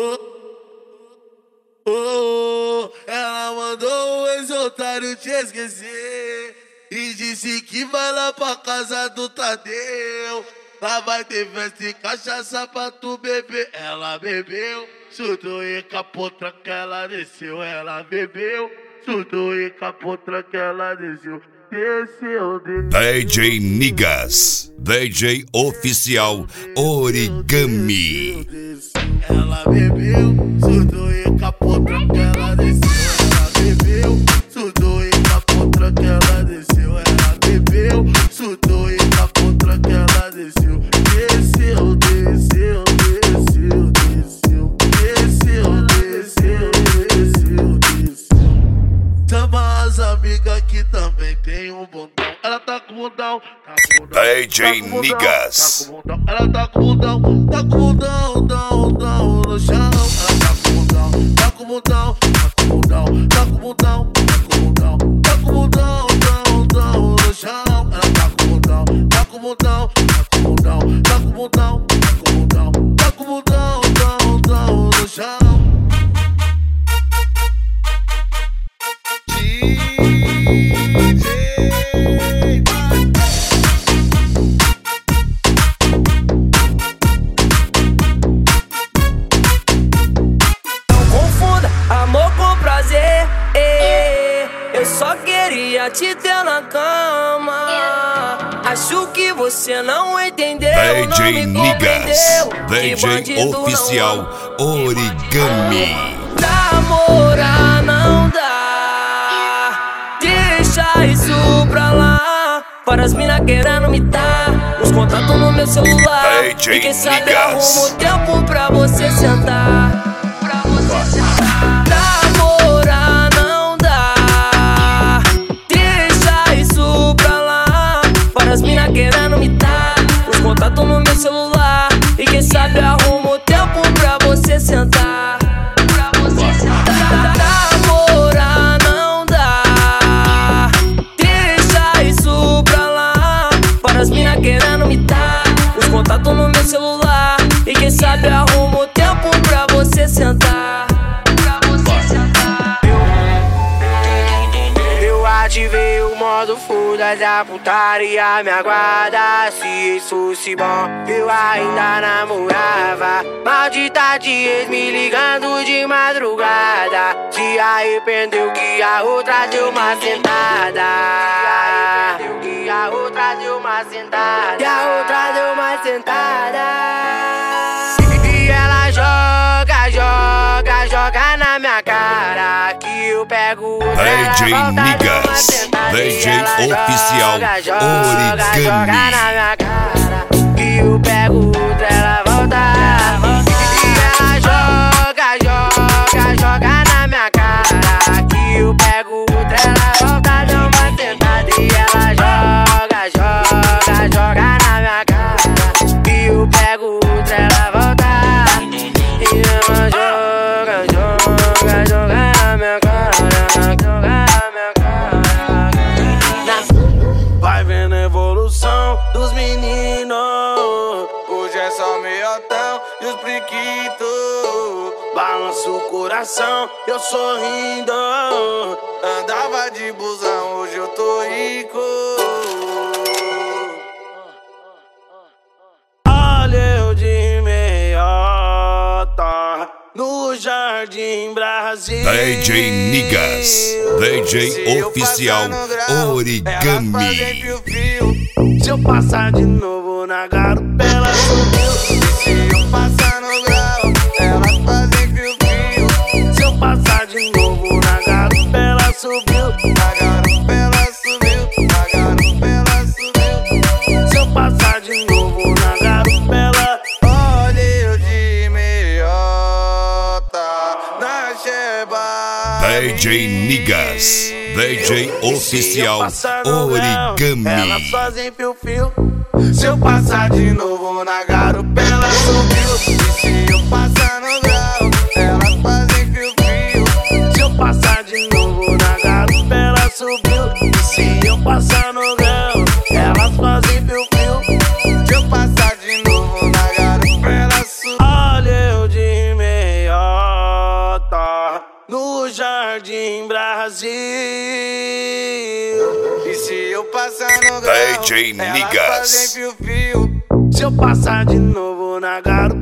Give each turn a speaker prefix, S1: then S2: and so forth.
S1: Oh, oh, ela mandou o ex-otário te esquecer e disse que vai lá pra casa do Tadeu. Lá vai ter festa e cachaça pra tu beber. Ela bebeu, chutou e capotra que ela desceu. Ela bebeu, chutou e capotra que ela desceu.
S2: DJ Nigas, DJ oficial Origami.
S1: Ela bebeu, surtou e capotra que ela desceu. Também tem um bundão. Ela tá com bundão, tá com bundão.
S2: DJ
S1: tá. Tá com bundão. Ela tá com bundão, tá com bundão, dão, dão no chão. Ela tá com bundão, tá com bundão,
S3: te ter na cama. Acho que você não entendeu. não
S2: DJ
S3: me
S2: Nigas, DJ
S3: não
S2: oficial Origami.
S3: Namorar não dá. Deixa isso pra lá. Para as mina querendo me dar. Os contatos no meu celular.
S2: DJ
S3: e quem sabe
S2: Nigas.
S3: arrumo tempo pra você sentar. Celular. E quem sabe arrumo tempo pra você sentar. Pra você sentar.
S4: Eu ativei o modo foda-se, a putaria me aguarda Se isso fosse bom, eu ainda namorava Maldita de me ligando de madrugada Se arrependeu que a outra deu uma sentada Se arrependeu que a outra deu uma sentada Que a outra deu E ela joga, joga, joga na minha cara Que eu pego ela
S2: DJ
S4: sentada.
S2: DJ oficial
S4: joga, joga,
S2: Origami.
S4: joga na minha cara Que eu pego Vai vendo a evolução dos meninos. Hoje é só meiotão e os brinquitos. Balança o coração, eu sorrindo. Andava de busão, Jardim Brasil.
S2: DJ Nigas, DJ oficial
S4: grau,
S2: Origami.
S4: fio-fio. Se eu passar de novo na garupa, ela subiu. Se eu passar no grau, elas fazem fio-fio. Se eu passar de novo na garupa, ela subiu. Na garupa,
S2: DJ Nigas, DJ oficial Origami.
S4: fazem fio-fio. Se eu passar de novo na garupa, ela subiu. E se eu passar no grau, elas fazem fio-fio. Se eu passar de novo na garupa, ela subiu. E se eu passar no grau,
S3: jardim Brasil.
S5: E se eu passar no grau,
S2: DJ Nigas.
S5: fazem fio-fio.
S3: Se eu passar de novo na garupa.